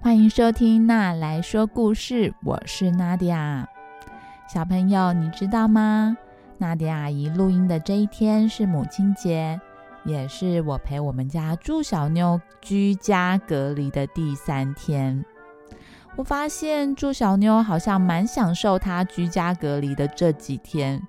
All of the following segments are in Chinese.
欢迎收听《娜来说故事》，我是娜迪亚。小朋友，你知道吗？娜迪亚姨录音的这一天是母亲节，也是我陪我们家祝小妞居家隔离的第三天。我发现祝小妞好像蛮享受她居家隔离的这几天，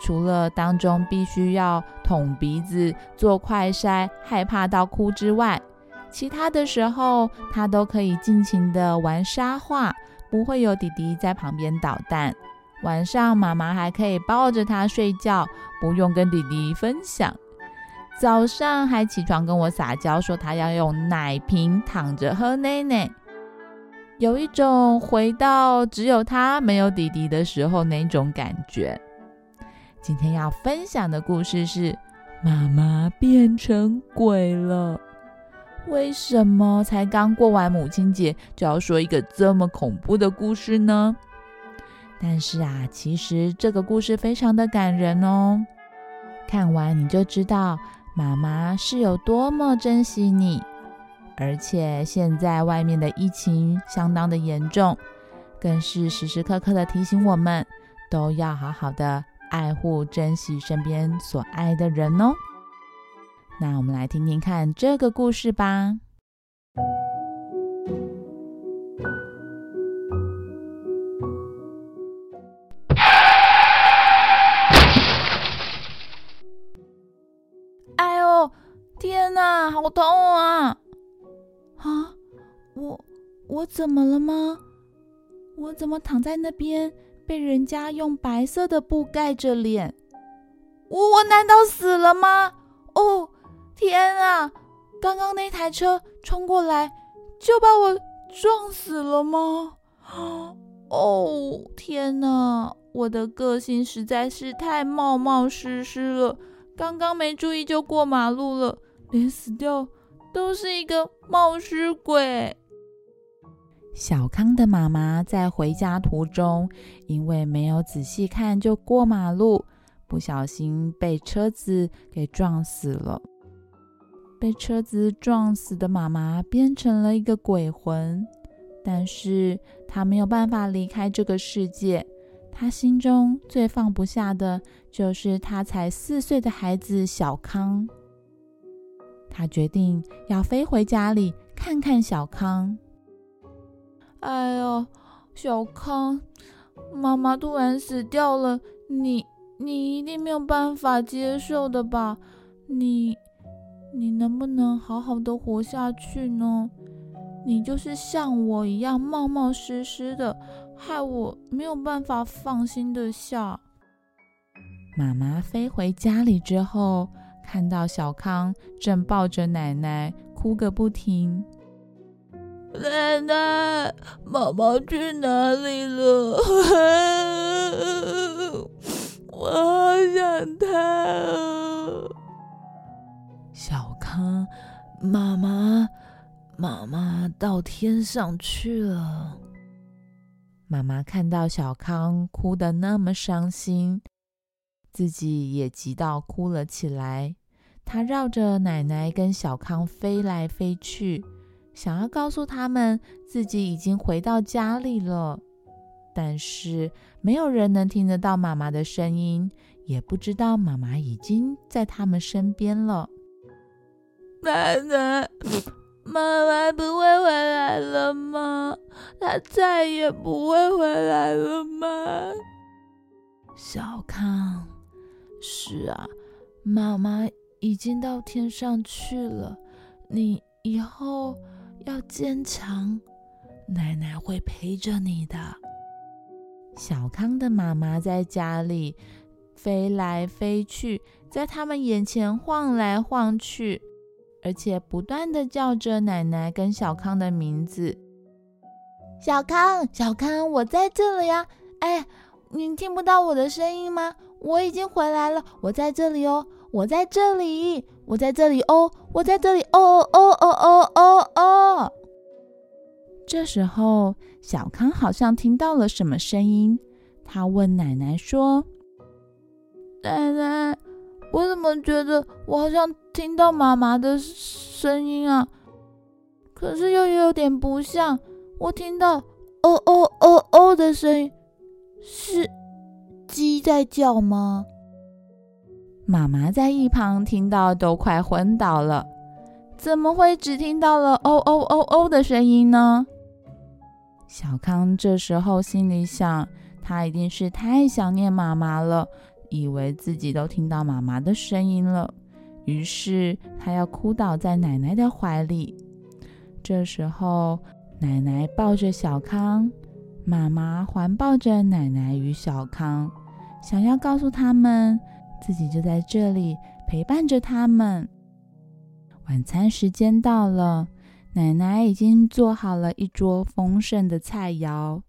除了当中必须要捅鼻子、做快筛，害怕到哭之外。其他的时候，他都可以尽情的玩沙画，不会有弟弟在旁边捣蛋。晚上妈妈还可以抱着他睡觉，不用跟弟弟分享。早上还起床跟我撒娇，说他要用奶瓶躺着喝奶奶，有一种回到只有他没有弟弟的时候那种感觉。今天要分享的故事是妈妈变成鬼了。为什么才刚过完母亲节就要说一个这么恐怖的故事呢？但是啊，其实这个故事非常的感人哦。看完你就知道妈妈是有多么珍惜你，而且现在外面的疫情相当的严重，更是时时刻刻的提醒我们都要好好的爱护、珍惜身边所爱的人哦。那我们来听听看这个故事吧。哎呦，天哪，好痛啊！啊，我我怎么了吗？我怎么躺在那边，被人家用白色的布盖着脸？我我难道死了吗？天啊！刚刚那台车冲过来，就把我撞死了吗？哦，天哪！我的个性实在是太冒冒失失了，刚刚没注意就过马路了，连死掉都是一个冒失鬼。小康的妈妈在回家途中，因为没有仔细看就过马路，不小心被车子给撞死了。被车子撞死的妈妈变成了一个鬼魂，但是她没有办法离开这个世界。她心中最放不下的就是她才四岁的孩子小康。她决定要飞回家里看看小康。哎呦，小康，妈妈突然死掉了，你你一定没有办法接受的吧？你。你能不能好好的活下去呢？你就是像我一样冒冒失失的，害我没有办法放心的下。妈妈飞回家里之后，看到小康正抱着奶奶哭个不停。奶奶，妈妈去哪里了？我好想她。小康，妈妈，妈妈到天上去了。妈妈看到小康哭得那么伤心，自己也急到哭了起来。她绕着奶奶跟小康飞来飞去，想要告诉他们自己已经回到家里了。但是没有人能听得到妈妈的声音，也不知道妈妈已经在他们身边了。奶奶，妈妈不会回来了吗？她再也不会回来了吗？小康，是啊，妈妈已经到天上去了。你以后要坚强，奶奶会陪着你的。小康的妈妈在家里飞来飞去，在他们眼前晃来晃去。而且不断的叫着奶奶跟小康的名字，小康，小康，我在这里呀！哎，你听不到我的声音吗？我已经回来了，我在这里哦，我在这里，我在这里哦，我在这里哦哦哦哦哦哦！这时候，小康好像听到了什么声音，他问奶奶说：“奶奶。”我怎么觉得我好像听到妈妈的声音啊？可是又有点不像。我听到哦哦哦哦的声音，是鸡在叫吗？妈妈在一旁听到都快昏倒了。怎么会只听到了哦哦哦哦的声音呢？小康这时候心里想，他一定是太想念妈妈了，以为自己都听到妈妈的声音了，于是他要哭倒在奶奶的怀里。这时候，奶奶抱着小康，妈妈环抱着奶奶与小康，想要告诉他们，自己就在这里陪伴着他们。晚餐时间到了，奶奶已经做好了一桌丰盛的菜肴，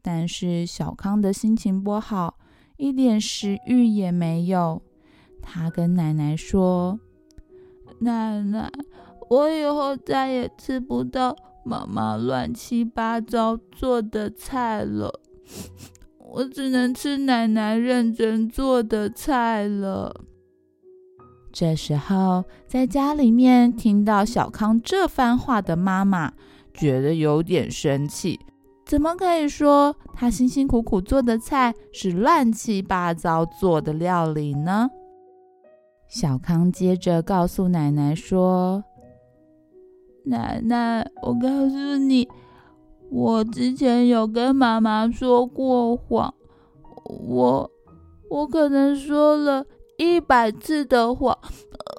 但是小康的心情不好，一点食欲也没有。他跟奶奶说：“奶奶，我以后再也吃不到妈妈乱七八糟做的菜了，我只能吃奶奶认真做的菜了。”这时候，在家里面听到小康这番话的妈妈，觉得有点生气。怎么可以说他辛辛苦苦做的菜是乱七八糟做的料理呢？小康接着告诉奶奶说：“奶奶，我告诉你，我之前有跟妈妈说过谎，我我可能说了。”一百次的谎，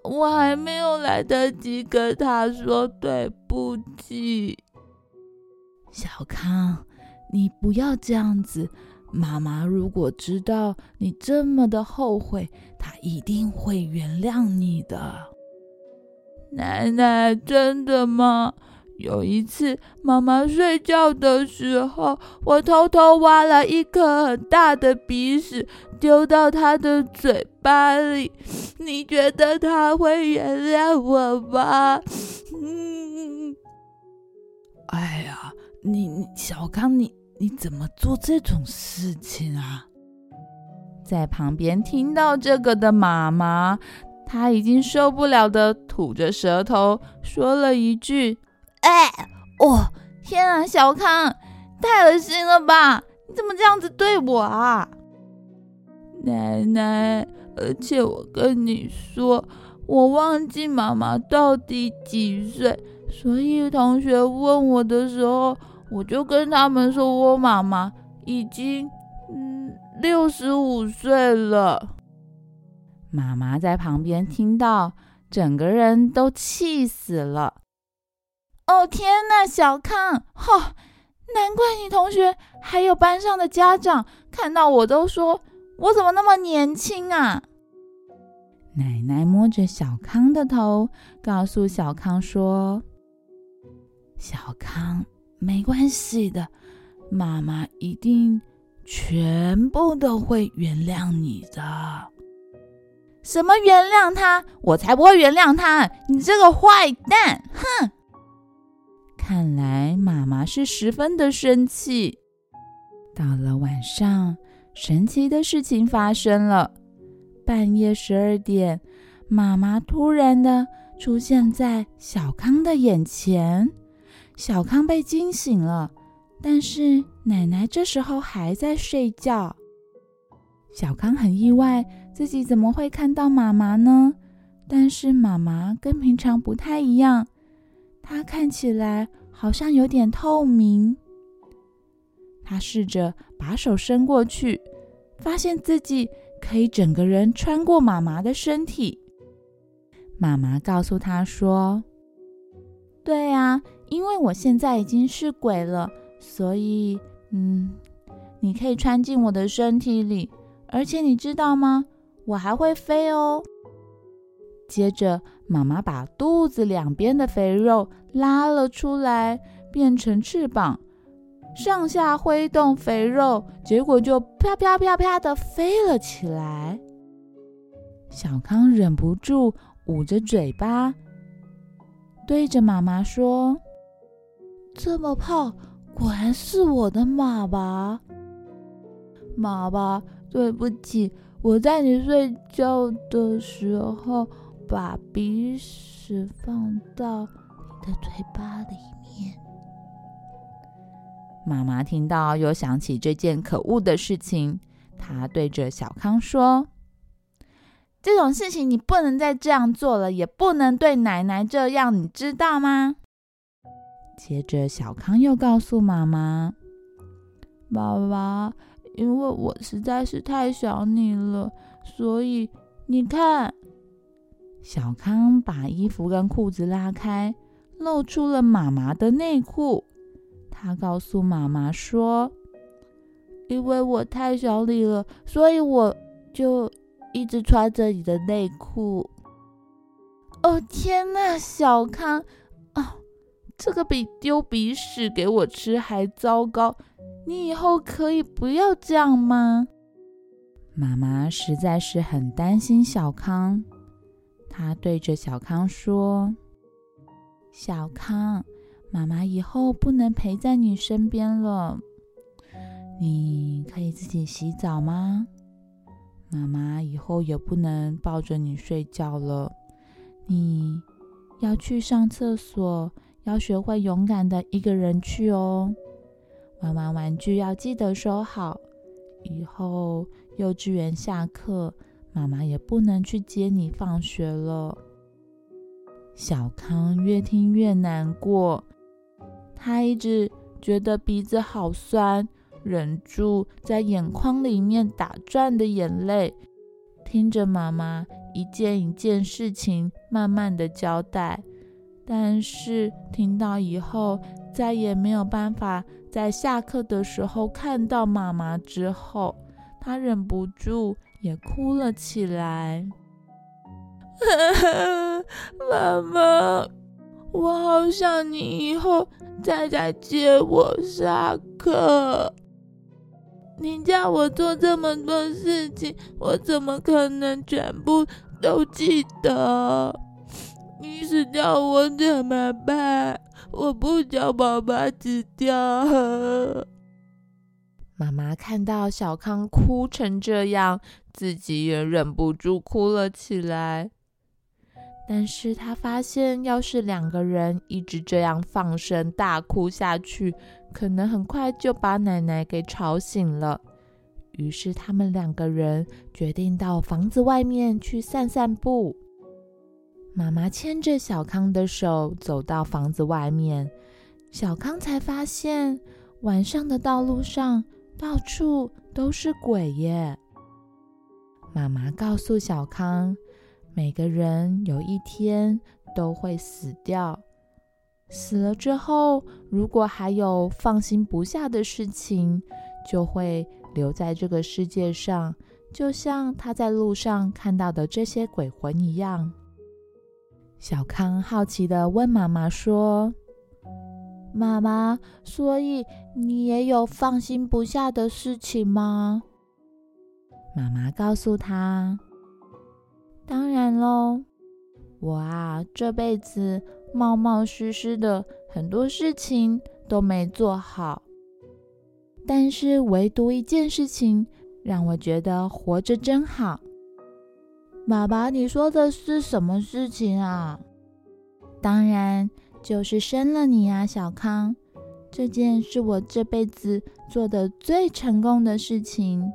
我还没有来得及跟她说对不起。小康，你不要这样子。妈妈如果知道你这么的后悔，她一定会原谅你的。奶奶，真的吗？有一次，妈妈睡觉的时候，我偷偷挖了一颗很大的鼻屎，丢到她的嘴巴里。你觉得她会原谅我吗？嗯。哎呀，你你小康，你你怎么做这种事情啊？在旁边听到这个的妈妈，她已经受不了的吐着舌头，说了一句。哎，哦，天啊，小康，太恶心了吧！你怎么这样子对我啊，奶奶？而且我跟你说，我忘记妈妈到底几岁，所以同学问我的时候，我就跟他们说我妈妈已经嗯六十五岁了。妈妈在旁边听到，整个人都气死了。哦天呐，小康！吼，难怪你同学还有班上的家长看到我都说我怎么那么年轻啊！奶奶摸着小康的头，告诉小康说：“小康，没关系的，妈妈一定全部都会原谅你的。”什么原谅他？我才不会原谅他！你这个坏蛋！哼！看来妈妈是十分的生气。到了晚上，神奇的事情发生了。半夜十二点，妈妈突然的出现在小康的眼前。小康被惊醒了，但是奶奶这时候还在睡觉。小康很意外，自己怎么会看到妈妈呢？但是妈妈跟平常不太一样。她看起来好像有点透明。他试着把手伸过去，发现自己可以整个人穿过妈妈的身体。妈妈告诉他说：“对啊，因为我现在已经是鬼了，所以，嗯，你可以穿进我的身体里，而且你知道吗？我还会飞哦。”接着，妈妈把肚子两边的肥肉拉了出来，变成翅膀，上下挥动肥肉，结果就啪啪啪啪的飞了起来。小康忍不住捂着嘴巴，对着妈妈说：“这么胖，果然是我的马吧？马吧，对不起，我在你睡觉的时候。”把鼻屎放到你的嘴巴里面。妈妈听到，又想起这件可恶的事情，她对着小康说：“这种事情你不能再这样做了，也不能对奶奶这样，你知道吗？”接着，小康又告诉妈妈：“爸爸，因为我实在是太想你了，所以你看。”小康把衣服跟裤子拉开，露出了妈妈的内裤。他告诉妈妈说：“因为我太想你了，所以我就一直穿着你的内裤。”哦天哪，小康！这个比丢鼻屎给我吃还糟糕！你以后可以不要这样吗？妈妈实在是很担心小康。她对着小康说：“小康，妈妈以后不能陪在你身边了。你可以自己洗澡吗？妈妈以后也不能抱着你睡觉了。你要去上厕所，要学会勇敢的一个人去哦。玩完玩具要记得收好。以后幼稚园下课。”妈妈也不能去接你放学了。小康越听越难过，他一直觉得鼻子好酸，忍住在眼眶里面打转的眼泪，听着妈妈一件一件事情慢慢的交代。但是听到以后再也没有办法在下课的时候看到妈妈之后，他忍不住。也哭了起来。妈妈，我好想你以后再来接我下课。你叫我做这么多事情，我怎么可能全部都记得？你死掉我怎么办？我不叫爸爸死掉。妈妈看到小康哭成这样。自己也忍不住哭了起来，但是他发现，要是两个人一直这样放声大哭下去，可能很快就把奶奶给吵醒了。于是，他们两个人决定到房子外面去散散步。妈妈牵着小康的手走到房子外面，小康才发现，晚上的道路上到处都是鬼耶。妈妈告诉小康，每个人有一天都会死掉。死了之后，如果还有放心不下的事情，就会留在这个世界上，就像他在路上看到的这些鬼魂一样。小康好奇的问妈妈说：“妈妈，所以你也有放心不下的事情吗？”妈妈告诉他：“当然喽，我啊这辈子冒冒失失的很多事情都没做好，但是唯独一件事情让我觉得活着真好。”爸爸，你说的是什么事情啊？当然就是生了你啊，小康。这件是我这辈子做的最成功的事情。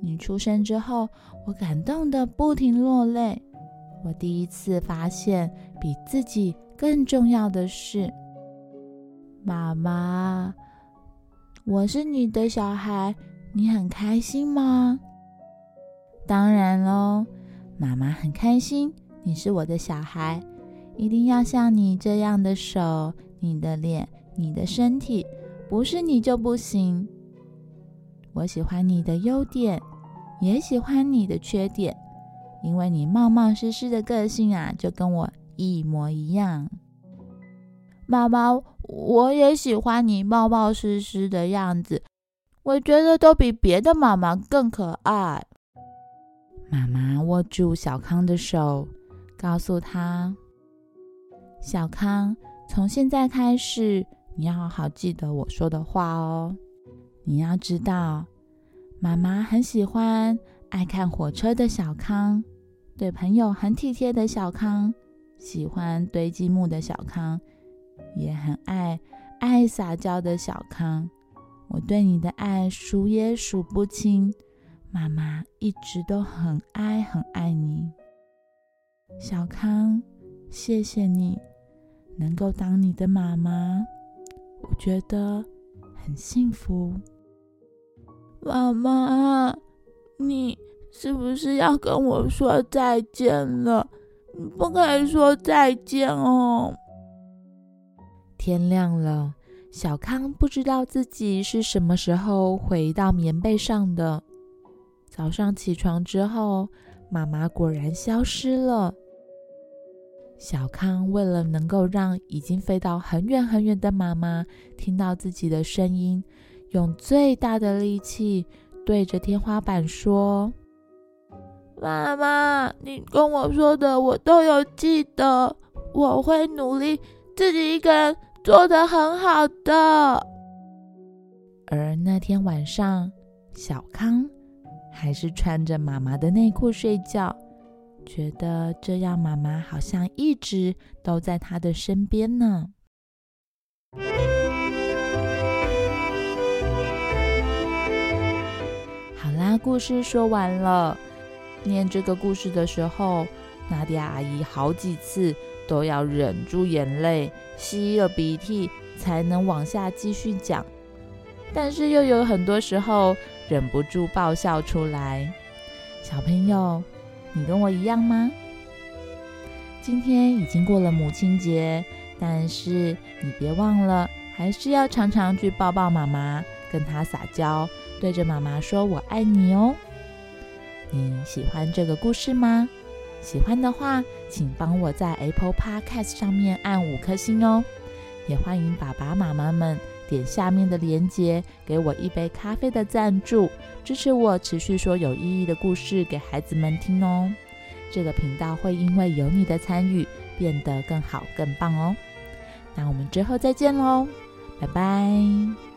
你出生之后，我感动的不停落泪。我第一次发现比自己更重要的事。妈妈，我是你的小孩，你很开心吗？当然喽，妈妈很开心。你是我的小孩，一定要像你这样的手、你的脸、你的身体，不是你就不行。我喜欢你的优点。也喜欢你的缺点，因为你冒冒失失的个性啊，就跟我一模一样。妈妈，我也喜欢你冒冒失失的样子，我觉得都比别的妈妈更可爱。妈妈握住小康的手，告诉他：“小康，从现在开始，你要好好记得我说的话哦。你要知道。”妈妈很喜欢爱看火车的小康，对朋友很体贴的小康，喜欢堆积木的小康，也很爱爱撒娇的小康。我对你的爱数也数不清，妈妈一直都很爱很爱你，小康，谢谢你能够当你的妈妈，我觉得很幸福。妈妈，你是不是要跟我说再见了？你不可以说再见哦。天亮了。小康不知道自己是什么时候回到棉被上的。早上起床之后，妈妈果然消失了。小康为了能够让已经飞到很远很远的妈妈听到自己的声音，用最大的力气对着天花板说：“妈妈，你跟我说的我都有记得，我会努力自己一个人。”做的很好的，而那天晚上，小康还是穿着妈妈的内裤睡觉，觉得这样妈妈好像一直都在他的身边呢。好啦，故事说完了。念这个故事的时候，娜迪亚阿姨好几次。都要忍住眼泪，吸了鼻涕，才能往下继续讲。但是又有很多时候忍不住爆笑出来。小朋友，你跟我一样吗？今天已经过了母亲节，但是你别忘了，还是要常常去抱抱妈妈，跟她撒娇，对着妈妈说“我爱你”哦。你喜欢这个故事吗？喜欢的话，请帮我在 Apple Podcast 上面按五颗星哦。也欢迎爸爸妈妈们点下面的链接，给我一杯咖啡的赞助，支持我持续说有意义的故事给孩子们听哦。这个频道会因为有你的参与变得更好更棒哦。那我们之后再见喽，拜拜。